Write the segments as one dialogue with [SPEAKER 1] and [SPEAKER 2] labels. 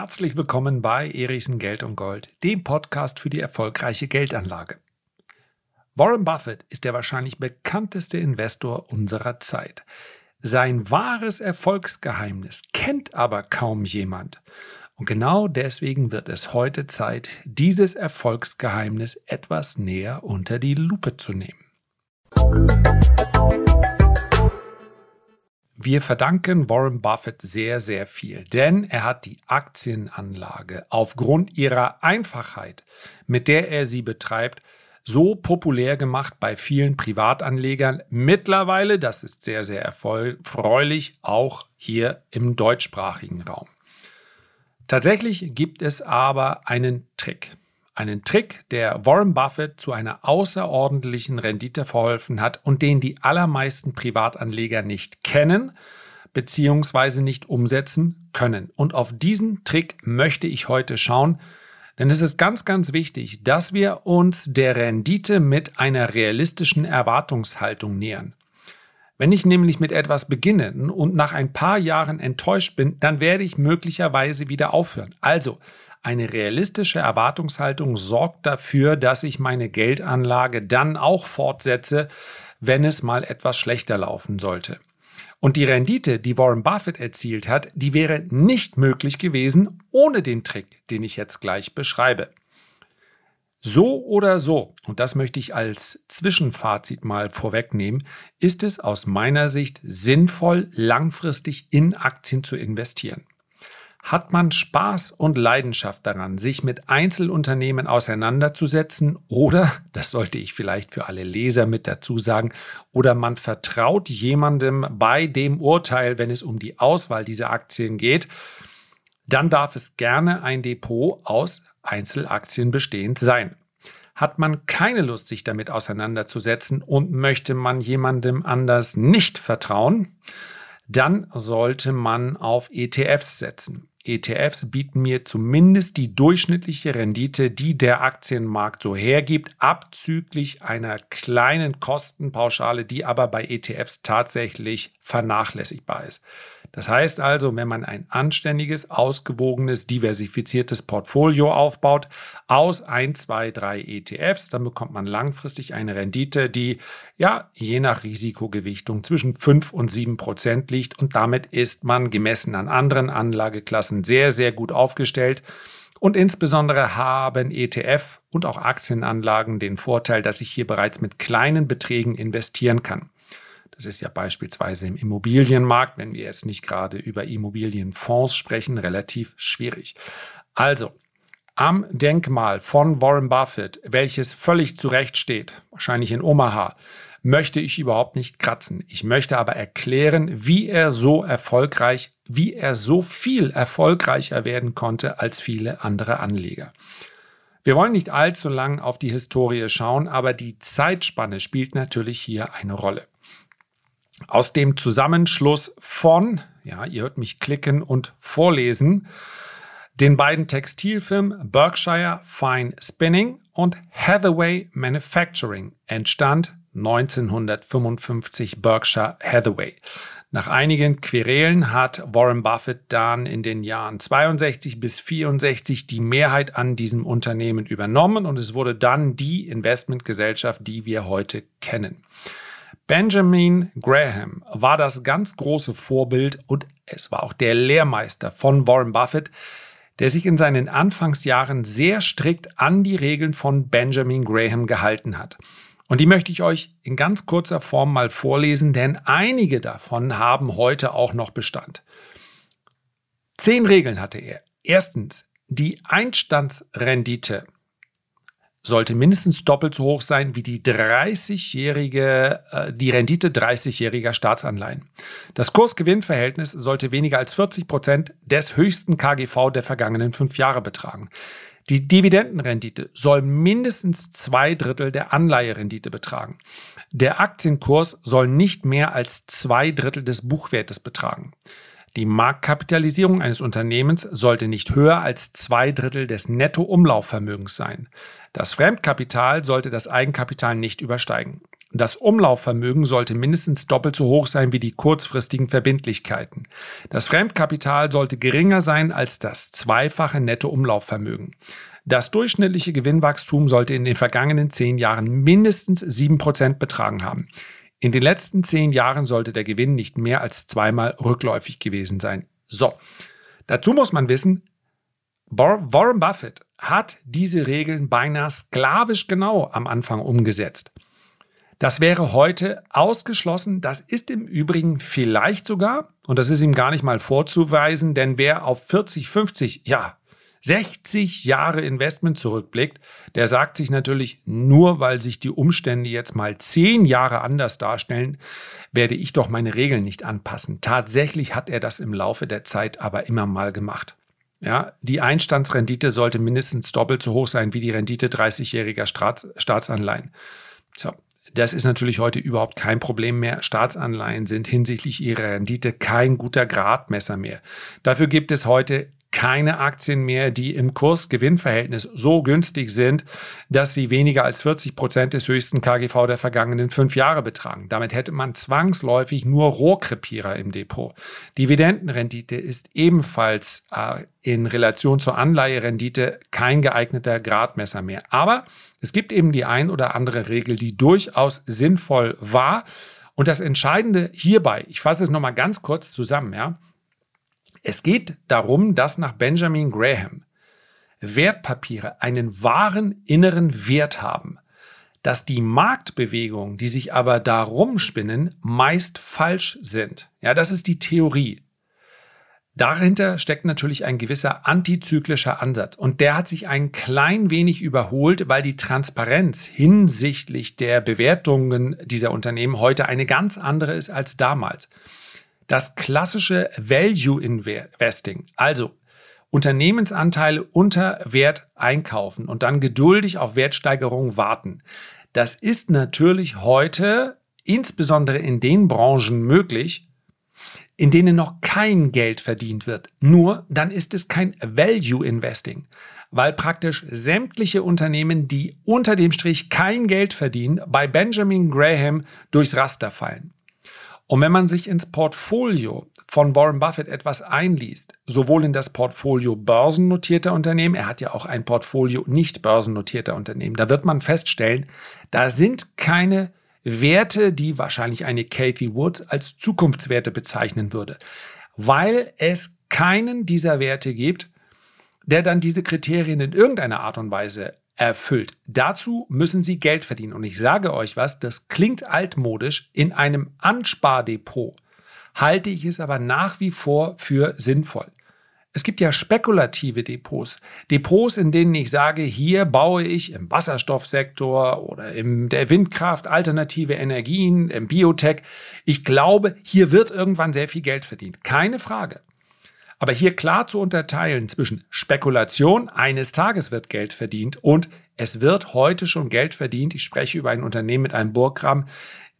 [SPEAKER 1] Herzlich willkommen bei Erichsen Geld und Gold, dem Podcast für die erfolgreiche Geldanlage. Warren Buffett ist der wahrscheinlich bekannteste Investor unserer Zeit. Sein wahres Erfolgsgeheimnis kennt aber kaum jemand. Und genau deswegen wird es heute Zeit, dieses Erfolgsgeheimnis etwas näher unter die Lupe zu nehmen. Wir verdanken Warren Buffett sehr, sehr viel, denn er hat die Aktienanlage aufgrund ihrer Einfachheit, mit der er sie betreibt, so populär gemacht bei vielen Privatanlegern. Mittlerweile, das ist sehr, sehr erfreulich, auch hier im deutschsprachigen Raum. Tatsächlich gibt es aber einen Trick. Einen Trick, der Warren Buffett zu einer außerordentlichen Rendite verholfen hat und den die allermeisten Privatanleger nicht kennen bzw. nicht umsetzen können. Und auf diesen Trick möchte ich heute schauen, denn es ist ganz, ganz wichtig, dass wir uns der Rendite mit einer realistischen Erwartungshaltung nähern. Wenn ich nämlich mit etwas beginne und nach ein paar Jahren enttäuscht bin, dann werde ich möglicherweise wieder aufhören. Also eine realistische Erwartungshaltung sorgt dafür, dass ich meine Geldanlage dann auch fortsetze, wenn es mal etwas schlechter laufen sollte. Und die Rendite, die Warren Buffett erzielt hat, die wäre nicht möglich gewesen ohne den Trick, den ich jetzt gleich beschreibe. So oder so, und das möchte ich als Zwischenfazit mal vorwegnehmen, ist es aus meiner Sicht sinnvoll, langfristig in Aktien zu investieren. Hat man Spaß und Leidenschaft daran, sich mit Einzelunternehmen auseinanderzusetzen oder, das sollte ich vielleicht für alle Leser mit dazu sagen, oder man vertraut jemandem bei dem Urteil, wenn es um die Auswahl dieser Aktien geht, dann darf es gerne ein Depot aus Einzelaktien bestehend sein. Hat man keine Lust, sich damit auseinanderzusetzen und möchte man jemandem anders nicht vertrauen, dann sollte man auf ETFs setzen. ETFs bieten mir zumindest die durchschnittliche Rendite, die der Aktienmarkt so hergibt, abzüglich einer kleinen Kostenpauschale, die aber bei ETFs tatsächlich vernachlässigbar ist. Das heißt also, wenn man ein anständiges, ausgewogenes, diversifiziertes Portfolio aufbaut aus 1, 2, 3 ETFs, dann bekommt man langfristig eine Rendite, die ja je nach Risikogewichtung zwischen 5 und 7 Prozent liegt und damit ist man gemessen an anderen Anlageklassen sehr, sehr gut aufgestellt. Und insbesondere haben ETF und auch Aktienanlagen den Vorteil, dass ich hier bereits mit kleinen Beträgen investieren kann. Das ist ja beispielsweise im Immobilienmarkt, wenn wir jetzt nicht gerade über Immobilienfonds sprechen, relativ schwierig. Also, am Denkmal von Warren Buffett, welches völlig zurecht steht, wahrscheinlich in Omaha, möchte ich überhaupt nicht kratzen. Ich möchte aber erklären, wie er so erfolgreich, wie er so viel erfolgreicher werden konnte als viele andere Anleger. Wir wollen nicht allzu lang auf die Historie schauen, aber die Zeitspanne spielt natürlich hier eine Rolle aus dem Zusammenschluss von, ja, ihr hört mich klicken und vorlesen, den beiden Textilfirmen Berkshire Fine Spinning und Hathaway Manufacturing entstand 1955 Berkshire Hathaway. Nach einigen Querelen hat Warren Buffett dann in den Jahren 62 bis 64 die Mehrheit an diesem Unternehmen übernommen und es wurde dann die Investmentgesellschaft, die wir heute kennen. Benjamin Graham war das ganz große Vorbild und es war auch der Lehrmeister von Warren Buffett, der sich in seinen Anfangsjahren sehr strikt an die Regeln von Benjamin Graham gehalten hat. Und die möchte ich euch in ganz kurzer Form mal vorlesen, denn einige davon haben heute auch noch Bestand. Zehn Regeln hatte er. Erstens, die Einstandsrendite sollte mindestens doppelt so hoch sein wie die 30-jährige, äh, die Rendite 30-jähriger Staatsanleihen. Das Kursgewinnverhältnis sollte weniger als 40 Prozent des höchsten KGV der vergangenen fünf Jahre betragen. Die Dividendenrendite soll mindestens zwei Drittel der Anleiherendite betragen. Der Aktienkurs soll nicht mehr als zwei Drittel des Buchwertes betragen. Die Marktkapitalisierung eines Unternehmens sollte nicht höher als zwei Drittel des Nettoumlaufvermögens sein. Das Fremdkapital sollte das Eigenkapital nicht übersteigen. Das Umlaufvermögen sollte mindestens doppelt so hoch sein wie die kurzfristigen Verbindlichkeiten. Das Fremdkapital sollte geringer sein als das zweifache Nettoumlaufvermögen. Das durchschnittliche Gewinnwachstum sollte in den vergangenen zehn Jahren mindestens sieben Prozent betragen haben. In den letzten zehn Jahren sollte der Gewinn nicht mehr als zweimal rückläufig gewesen sein. So, dazu muss man wissen, Warren Buffett hat diese Regeln beinahe sklavisch genau am Anfang umgesetzt. Das wäre heute ausgeschlossen. Das ist im Übrigen vielleicht sogar, und das ist ihm gar nicht mal vorzuweisen, denn wer auf 40, 50, ja, 60 Jahre Investment zurückblickt, der sagt sich natürlich, nur weil sich die Umstände jetzt mal 10 Jahre anders darstellen, werde ich doch meine Regeln nicht anpassen. Tatsächlich hat er das im Laufe der Zeit aber immer mal gemacht. Ja, die Einstandsrendite sollte mindestens doppelt so hoch sein wie die Rendite 30-jähriger Staats Staatsanleihen. So, das ist natürlich heute überhaupt kein Problem mehr. Staatsanleihen sind hinsichtlich ihrer Rendite kein guter Gradmesser mehr. Dafür gibt es heute keine Aktien mehr, die im Kurs-Gewinn-Verhältnis so günstig sind, dass sie weniger als 40 Prozent des höchsten KGV der vergangenen fünf Jahre betragen. Damit hätte man zwangsläufig nur Rohrkrepierer im Depot. Dividendenrendite ist ebenfalls äh, in Relation zur Anleiherendite kein geeigneter Gradmesser mehr. Aber es gibt eben die ein oder andere Regel, die durchaus sinnvoll war. Und das Entscheidende hierbei, ich fasse es nochmal ganz kurz zusammen, ja, es geht darum, dass nach Benjamin Graham Wertpapiere einen wahren inneren Wert haben, dass die Marktbewegungen, die sich aber darum spinnen, meist falsch sind. Ja, das ist die Theorie. Dahinter steckt natürlich ein gewisser antizyklischer Ansatz und der hat sich ein klein wenig überholt, weil die Transparenz hinsichtlich der Bewertungen dieser Unternehmen heute eine ganz andere ist als damals. Das klassische Value Investing, also Unternehmensanteile unter Wert einkaufen und dann geduldig auf Wertsteigerungen warten. Das ist natürlich heute insbesondere in den Branchen möglich, in denen noch kein Geld verdient wird. Nur dann ist es kein Value Investing, weil praktisch sämtliche Unternehmen, die unter dem Strich kein Geld verdienen, bei Benjamin Graham durchs Raster fallen. Und wenn man sich ins Portfolio von Warren Buffett etwas einliest, sowohl in das Portfolio börsennotierter Unternehmen, er hat ja auch ein Portfolio nicht börsennotierter Unternehmen, da wird man feststellen, da sind keine Werte, die wahrscheinlich eine Kathy Woods als Zukunftswerte bezeichnen würde, weil es keinen dieser Werte gibt, der dann diese Kriterien in irgendeiner Art und Weise erfüllt. Dazu müssen Sie Geld verdienen. Und ich sage euch was, das klingt altmodisch. In einem Anspardepot halte ich es aber nach wie vor für sinnvoll. Es gibt ja spekulative Depots. Depots, in denen ich sage, hier baue ich im Wasserstoffsektor oder in der Windkraft alternative Energien, im Biotech. Ich glaube, hier wird irgendwann sehr viel Geld verdient. Keine Frage. Aber hier klar zu unterteilen zwischen Spekulation, eines Tages wird Geld verdient und es wird heute schon Geld verdient. Ich spreche über ein Unternehmen mit einem Burggramm.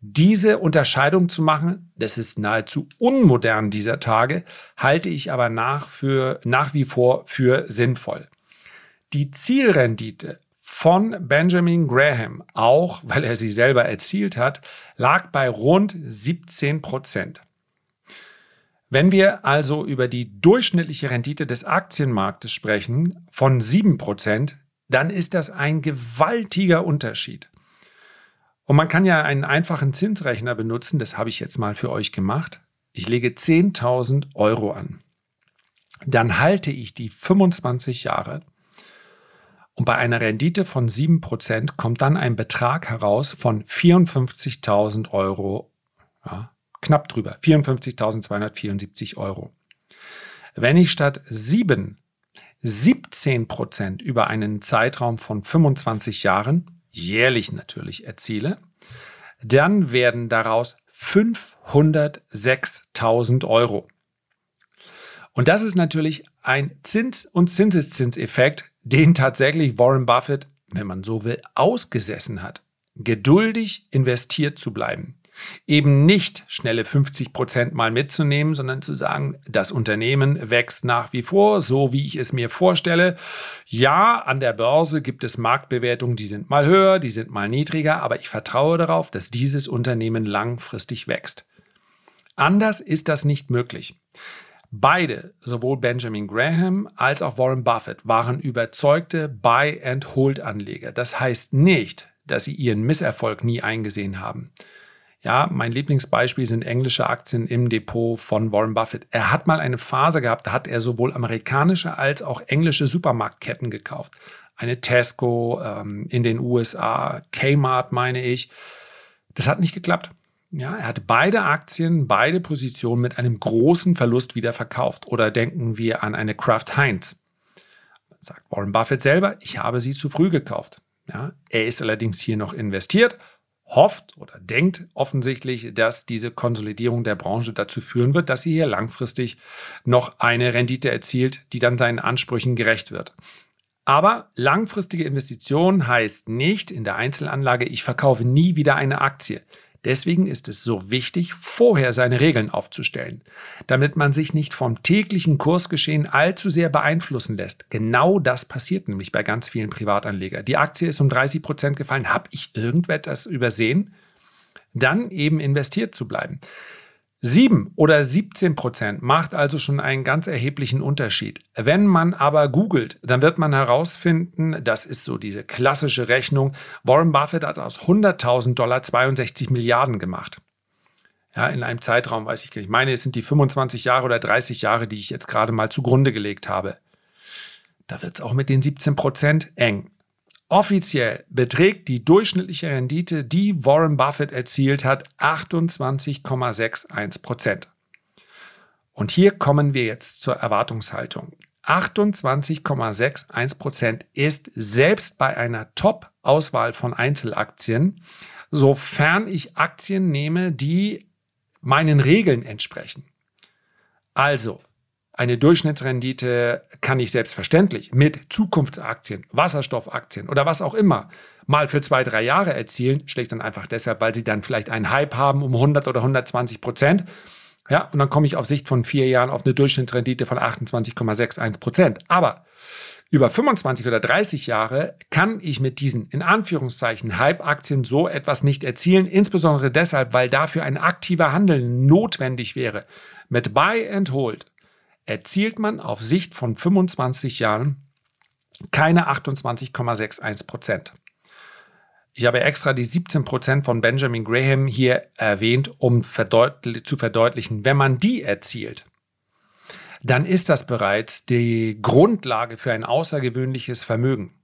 [SPEAKER 1] Diese Unterscheidung zu machen, das ist nahezu unmodern dieser Tage, halte ich aber nach, für, nach wie vor für sinnvoll. Die Zielrendite von Benjamin Graham, auch weil er sie selber erzielt hat, lag bei rund 17 Prozent. Wenn wir also über die durchschnittliche Rendite des Aktienmarktes sprechen von 7%, dann ist das ein gewaltiger Unterschied. Und man kann ja einen einfachen Zinsrechner benutzen, das habe ich jetzt mal für euch gemacht. Ich lege 10.000 Euro an. Dann halte ich die 25 Jahre und bei einer Rendite von 7% kommt dann ein Betrag heraus von 54.000 Euro ja, knapp drüber, 54.274 Euro. Wenn ich statt 7 17 Prozent über einen Zeitraum von 25 Jahren, jährlich natürlich, erziele, dann werden daraus 506.000 Euro. Und das ist natürlich ein Zins- und Zinseszinseffekt, den tatsächlich Warren Buffett, wenn man so will, ausgesessen hat, geduldig investiert zu bleiben. Eben nicht schnelle 50 Prozent mal mitzunehmen, sondern zu sagen, das Unternehmen wächst nach wie vor, so wie ich es mir vorstelle. Ja, an der Börse gibt es Marktbewertungen, die sind mal höher, die sind mal niedriger, aber ich vertraue darauf, dass dieses Unternehmen langfristig wächst. Anders ist das nicht möglich. Beide, sowohl Benjamin Graham als auch Warren Buffett, waren überzeugte Buy-and-Hold-Anleger. Das heißt nicht, dass sie ihren Misserfolg nie eingesehen haben. Ja, mein Lieblingsbeispiel sind englische Aktien im Depot von Warren Buffett. Er hat mal eine Phase gehabt, da hat er sowohl amerikanische als auch englische Supermarktketten gekauft. Eine Tesco ähm, in den USA, Kmart meine ich. Das hat nicht geklappt. Ja, er hat beide Aktien, beide Positionen mit einem großen Verlust wieder verkauft. Oder denken wir an eine Kraft Heinz. Sagt Warren Buffett selber, ich habe sie zu früh gekauft. Ja, er ist allerdings hier noch investiert hofft oder denkt offensichtlich, dass diese Konsolidierung der Branche dazu führen wird, dass sie hier langfristig noch eine Rendite erzielt, die dann seinen Ansprüchen gerecht wird. Aber langfristige Investition heißt nicht in der Einzelanlage, ich verkaufe nie wieder eine Aktie. Deswegen ist es so wichtig, vorher seine Regeln aufzustellen, damit man sich nicht vom täglichen Kursgeschehen allzu sehr beeinflussen lässt. Genau das passiert nämlich bei ganz vielen Privatanlegern. Die Aktie ist um 30 Prozent gefallen. Habe ich irgendetwas übersehen? Dann eben investiert zu bleiben. 7 oder 17 Prozent macht also schon einen ganz erheblichen Unterschied. Wenn man aber googelt, dann wird man herausfinden, das ist so diese klassische Rechnung, Warren Buffett hat aus 100.000 Dollar 62 Milliarden gemacht. Ja, in einem Zeitraum, weiß ich gar nicht. Ich meine, es sind die 25 Jahre oder 30 Jahre, die ich jetzt gerade mal zugrunde gelegt habe. Da wird es auch mit den 17 Prozent eng. Offiziell beträgt die durchschnittliche Rendite, die Warren Buffett erzielt hat, 28,61 Prozent. Und hier kommen wir jetzt zur Erwartungshaltung. 28,61 Prozent ist selbst bei einer Top-Auswahl von Einzelaktien, sofern ich Aktien nehme, die meinen Regeln entsprechen. Also, eine Durchschnittsrendite kann ich selbstverständlich mit Zukunftsaktien, Wasserstoffaktien oder was auch immer mal für zwei, drei Jahre erzielen, schlicht und einfach deshalb, weil sie dann vielleicht einen Hype haben um 100 oder 120 Prozent. Ja, und dann komme ich auf Sicht von vier Jahren auf eine Durchschnittsrendite von 28,61 Prozent. Aber über 25 oder 30 Jahre kann ich mit diesen in Anführungszeichen Hype-Aktien so etwas nicht erzielen, insbesondere deshalb, weil dafür ein aktiver Handel notwendig wäre. Mit Buy and Hold erzielt man auf Sicht von 25 Jahren keine 28,61 Prozent. Ich habe extra die 17 Prozent von Benjamin Graham hier erwähnt, um verdeutli zu verdeutlichen, wenn man die erzielt, dann ist das bereits die Grundlage für ein außergewöhnliches Vermögen.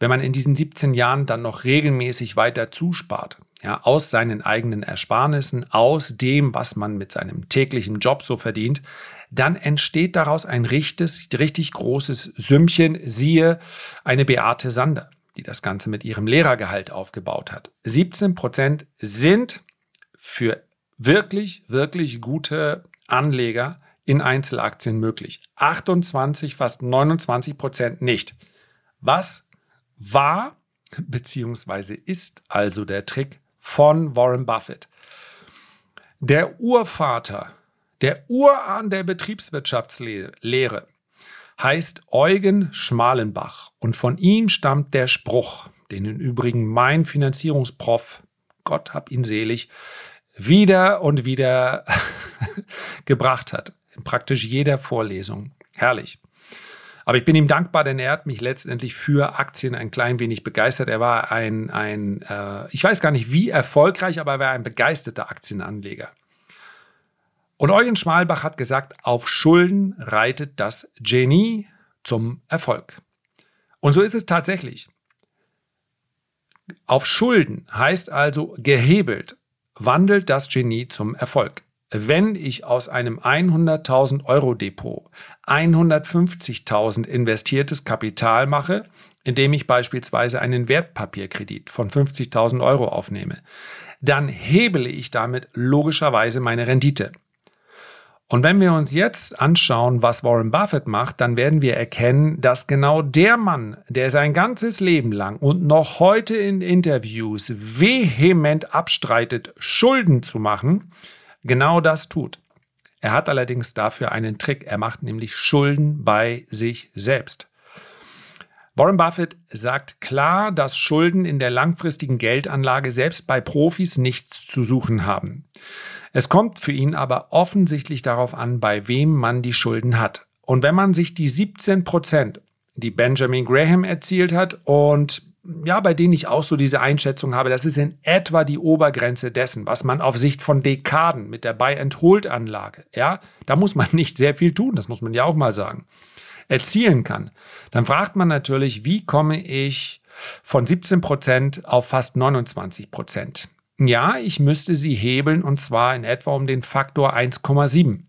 [SPEAKER 1] Wenn man in diesen 17 Jahren dann noch regelmäßig weiter zuspart, ja, aus seinen eigenen Ersparnissen, aus dem, was man mit seinem täglichen Job so verdient, dann entsteht daraus ein richtiges, richtig großes Sümmchen, siehe eine Beate Sander, die das Ganze mit ihrem Lehrergehalt aufgebaut hat. 17 Prozent sind für wirklich, wirklich gute Anleger in Einzelaktien möglich. 28, fast 29 Prozent nicht. Was war beziehungsweise ist also der Trick von Warren Buffett? Der Urvater der Urahn der Betriebswirtschaftslehre heißt Eugen Schmalenbach und von ihm stammt der Spruch, den im Übrigen mein Finanzierungsprof, Gott hab ihn selig, wieder und wieder gebracht hat. In praktisch jeder Vorlesung. Herrlich. Aber ich bin ihm dankbar, denn er hat mich letztendlich für Aktien ein klein wenig begeistert. Er war ein, ein äh, ich weiß gar nicht wie erfolgreich, aber er war ein begeisterter Aktienanleger. Und Eugen Schmalbach hat gesagt, auf Schulden reitet das Genie zum Erfolg. Und so ist es tatsächlich. Auf Schulden heißt also gehebelt, wandelt das Genie zum Erfolg. Wenn ich aus einem 100.000 Euro Depot 150.000 investiertes Kapital mache, indem ich beispielsweise einen Wertpapierkredit von 50.000 Euro aufnehme, dann hebele ich damit logischerweise meine Rendite. Und wenn wir uns jetzt anschauen, was Warren Buffett macht, dann werden wir erkennen, dass genau der Mann, der sein ganzes Leben lang und noch heute in Interviews vehement abstreitet, Schulden zu machen, genau das tut. Er hat allerdings dafür einen Trick. Er macht nämlich Schulden bei sich selbst. Warren Buffett sagt klar, dass Schulden in der langfristigen Geldanlage selbst bei Profis nichts zu suchen haben. Es kommt für ihn aber offensichtlich darauf an, bei wem man die Schulden hat. Und wenn man sich die 17 Prozent, die Benjamin Graham erzielt hat und ja, bei denen ich auch so diese Einschätzung habe, das ist in etwa die Obergrenze dessen, was man auf Sicht von Dekaden mit der Buy-and-Hold-Anlage, ja, da muss man nicht sehr viel tun, das muss man ja auch mal sagen, erzielen kann. Dann fragt man natürlich, wie komme ich von 17 Prozent auf fast 29 Prozent? Ja, ich müsste sie hebeln und zwar in etwa um den Faktor 1,7.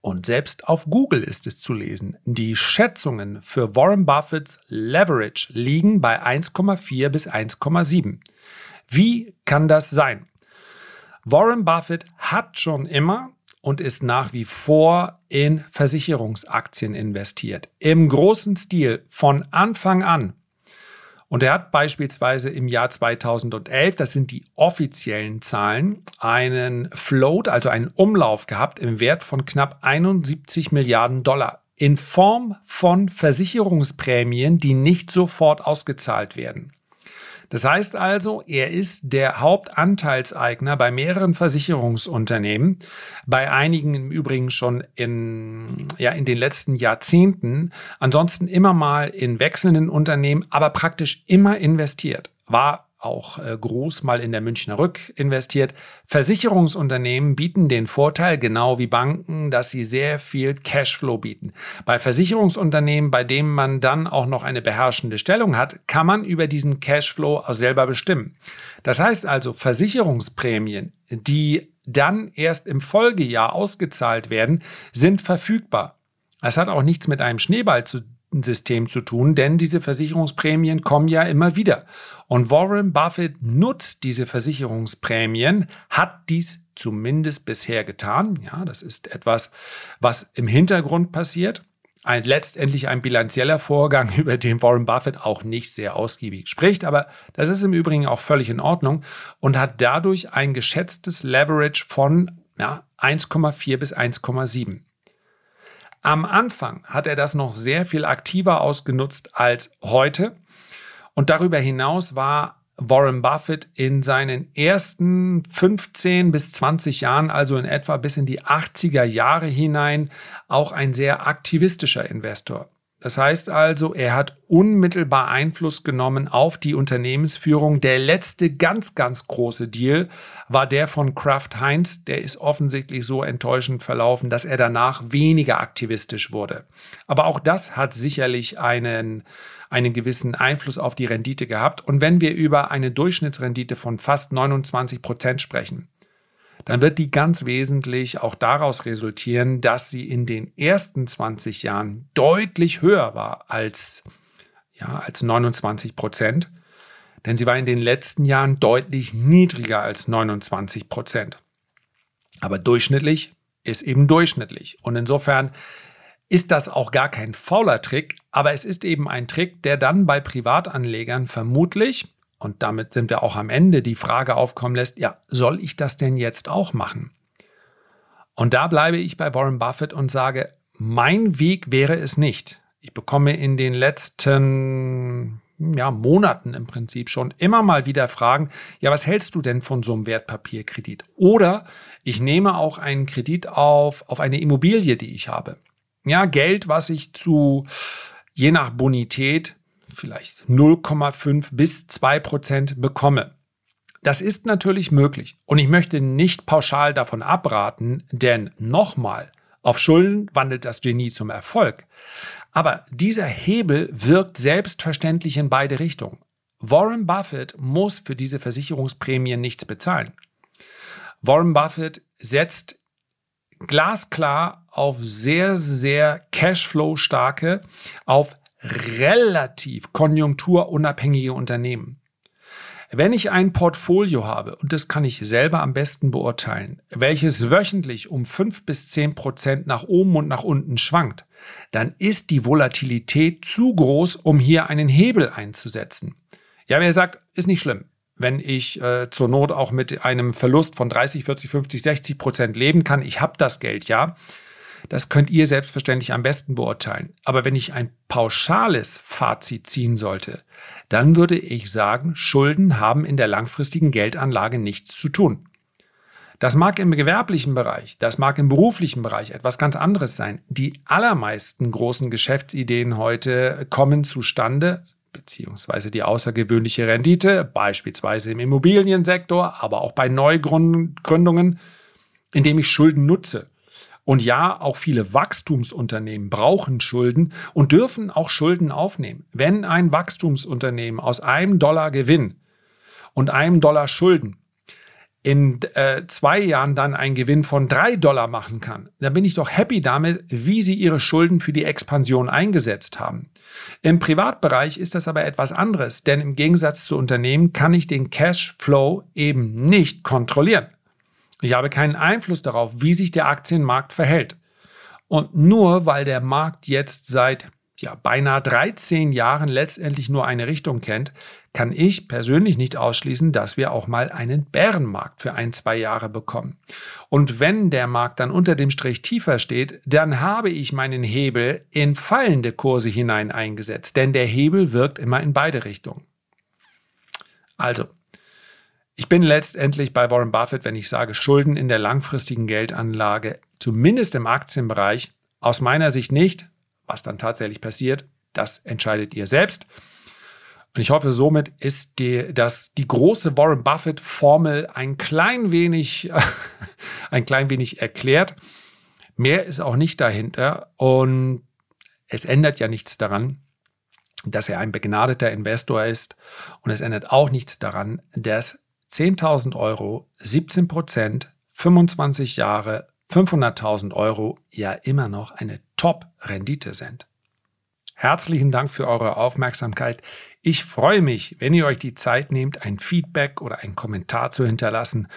[SPEAKER 1] Und selbst auf Google ist es zu lesen. Die Schätzungen für Warren Buffetts Leverage liegen bei 1,4 bis 1,7. Wie kann das sein? Warren Buffett hat schon immer und ist nach wie vor in Versicherungsaktien investiert. Im großen Stil von Anfang an. Und er hat beispielsweise im Jahr 2011, das sind die offiziellen Zahlen, einen Float, also einen Umlauf gehabt im Wert von knapp 71 Milliarden Dollar in Form von Versicherungsprämien, die nicht sofort ausgezahlt werden. Das heißt also, er ist der Hauptanteilseigner bei mehreren Versicherungsunternehmen, bei einigen im Übrigen schon in, ja, in den letzten Jahrzehnten, ansonsten immer mal in wechselnden Unternehmen, aber praktisch immer investiert. War auch äh, groß mal in der Münchner Rück investiert. Versicherungsunternehmen bieten den Vorteil, genau wie Banken, dass sie sehr viel Cashflow bieten. Bei Versicherungsunternehmen, bei denen man dann auch noch eine beherrschende Stellung hat, kann man über diesen Cashflow auch selber bestimmen. Das heißt also, Versicherungsprämien, die dann erst im Folgejahr ausgezahlt werden, sind verfügbar. Es hat auch nichts mit einem Schneeball zu System zu tun, denn diese Versicherungsprämien kommen ja immer wieder. Und Warren Buffett nutzt diese Versicherungsprämien, hat dies zumindest bisher getan. Ja, das ist etwas, was im Hintergrund passiert. Ein, letztendlich ein bilanzieller Vorgang, über den Warren Buffett auch nicht sehr ausgiebig spricht, aber das ist im Übrigen auch völlig in Ordnung und hat dadurch ein geschätztes Leverage von ja, 1,4 bis 1,7. Am Anfang hat er das noch sehr viel aktiver ausgenutzt als heute. Und darüber hinaus war Warren Buffett in seinen ersten 15 bis 20 Jahren, also in etwa bis in die 80er Jahre hinein, auch ein sehr aktivistischer Investor. Das heißt also, er hat unmittelbar Einfluss genommen auf die Unternehmensführung. Der letzte ganz, ganz große Deal war der von Kraft Heinz. Der ist offensichtlich so enttäuschend verlaufen, dass er danach weniger aktivistisch wurde. Aber auch das hat sicherlich einen, einen gewissen Einfluss auf die Rendite gehabt. Und wenn wir über eine Durchschnittsrendite von fast 29 Prozent sprechen, dann wird die ganz wesentlich auch daraus resultieren, dass sie in den ersten 20 Jahren deutlich höher war als, ja, als 29 Prozent. Denn sie war in den letzten Jahren deutlich niedriger als 29 Prozent. Aber durchschnittlich ist eben durchschnittlich. Und insofern ist das auch gar kein fauler Trick, aber es ist eben ein Trick, der dann bei Privatanlegern vermutlich und damit sind wir auch am Ende, die Frage aufkommen lässt, ja, soll ich das denn jetzt auch machen? Und da bleibe ich bei Warren Buffett und sage, mein Weg wäre es nicht. Ich bekomme in den letzten ja, Monaten im Prinzip schon immer mal wieder Fragen, ja, was hältst du denn von so einem Wertpapierkredit? Oder ich nehme auch einen Kredit auf, auf eine Immobilie, die ich habe. Ja, Geld, was ich zu, je nach Bonität, vielleicht 0,5 bis 2 Prozent bekomme. Das ist natürlich möglich. Und ich möchte nicht pauschal davon abraten, denn nochmal, auf Schulden wandelt das Genie zum Erfolg. Aber dieser Hebel wirkt selbstverständlich in beide Richtungen. Warren Buffett muss für diese Versicherungsprämien nichts bezahlen. Warren Buffett setzt glasklar auf sehr, sehr Cashflow-starke, auf relativ konjunkturunabhängige Unternehmen. Wenn ich ein Portfolio habe, und das kann ich selber am besten beurteilen, welches wöchentlich um 5 bis 10 Prozent nach oben und nach unten schwankt, dann ist die Volatilität zu groß, um hier einen Hebel einzusetzen. Ja, wer sagt, ist nicht schlimm. Wenn ich äh, zur Not auch mit einem Verlust von 30, 40, 50, 60 Prozent leben kann, ich habe das Geld ja, das könnt ihr selbstverständlich am besten beurteilen. Aber wenn ich ein pauschales Fazit ziehen sollte, dann würde ich sagen, Schulden haben in der langfristigen Geldanlage nichts zu tun. Das mag im gewerblichen Bereich, das mag im beruflichen Bereich etwas ganz anderes sein. Die allermeisten großen Geschäftsideen heute kommen zustande, beziehungsweise die außergewöhnliche Rendite, beispielsweise im Immobiliensektor, aber auch bei Neugründungen, indem ich Schulden nutze. Und ja, auch viele Wachstumsunternehmen brauchen Schulden und dürfen auch Schulden aufnehmen. Wenn ein Wachstumsunternehmen aus einem Dollar Gewinn und einem Dollar Schulden in äh, zwei Jahren dann einen Gewinn von drei Dollar machen kann, dann bin ich doch happy damit, wie sie ihre Schulden für die Expansion eingesetzt haben. Im Privatbereich ist das aber etwas anderes, denn im Gegensatz zu Unternehmen kann ich den Cashflow eben nicht kontrollieren. Ich habe keinen Einfluss darauf, wie sich der Aktienmarkt verhält. Und nur weil der Markt jetzt seit ja, beinahe 13 Jahren letztendlich nur eine Richtung kennt, kann ich persönlich nicht ausschließen, dass wir auch mal einen Bärenmarkt für ein, zwei Jahre bekommen. Und wenn der Markt dann unter dem Strich tiefer steht, dann habe ich meinen Hebel in fallende Kurse hinein eingesetzt, denn der Hebel wirkt immer in beide Richtungen. Also, ich bin letztendlich bei Warren Buffett, wenn ich sage, Schulden in der langfristigen Geldanlage, zumindest im Aktienbereich, aus meiner Sicht nicht. Was dann tatsächlich passiert, das entscheidet ihr selbst. Und ich hoffe, somit ist die, dass die große Warren Buffett Formel ein klein wenig, ein klein wenig erklärt. Mehr ist auch nicht dahinter und es ändert ja nichts daran, dass er ein begnadeter Investor ist und es ändert auch nichts daran, dass 10.000 Euro, 17 Prozent, 25 Jahre, 500.000 Euro ja immer noch eine Top-Rendite sind. Herzlichen Dank für eure Aufmerksamkeit. Ich freue mich, wenn ihr euch die Zeit nehmt, ein Feedback oder einen Kommentar zu hinterlassen.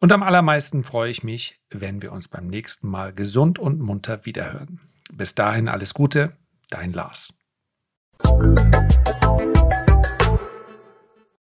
[SPEAKER 1] Und am allermeisten freue ich mich, wenn wir uns beim nächsten Mal gesund und munter wiederhören. Bis dahin alles Gute, dein Lars.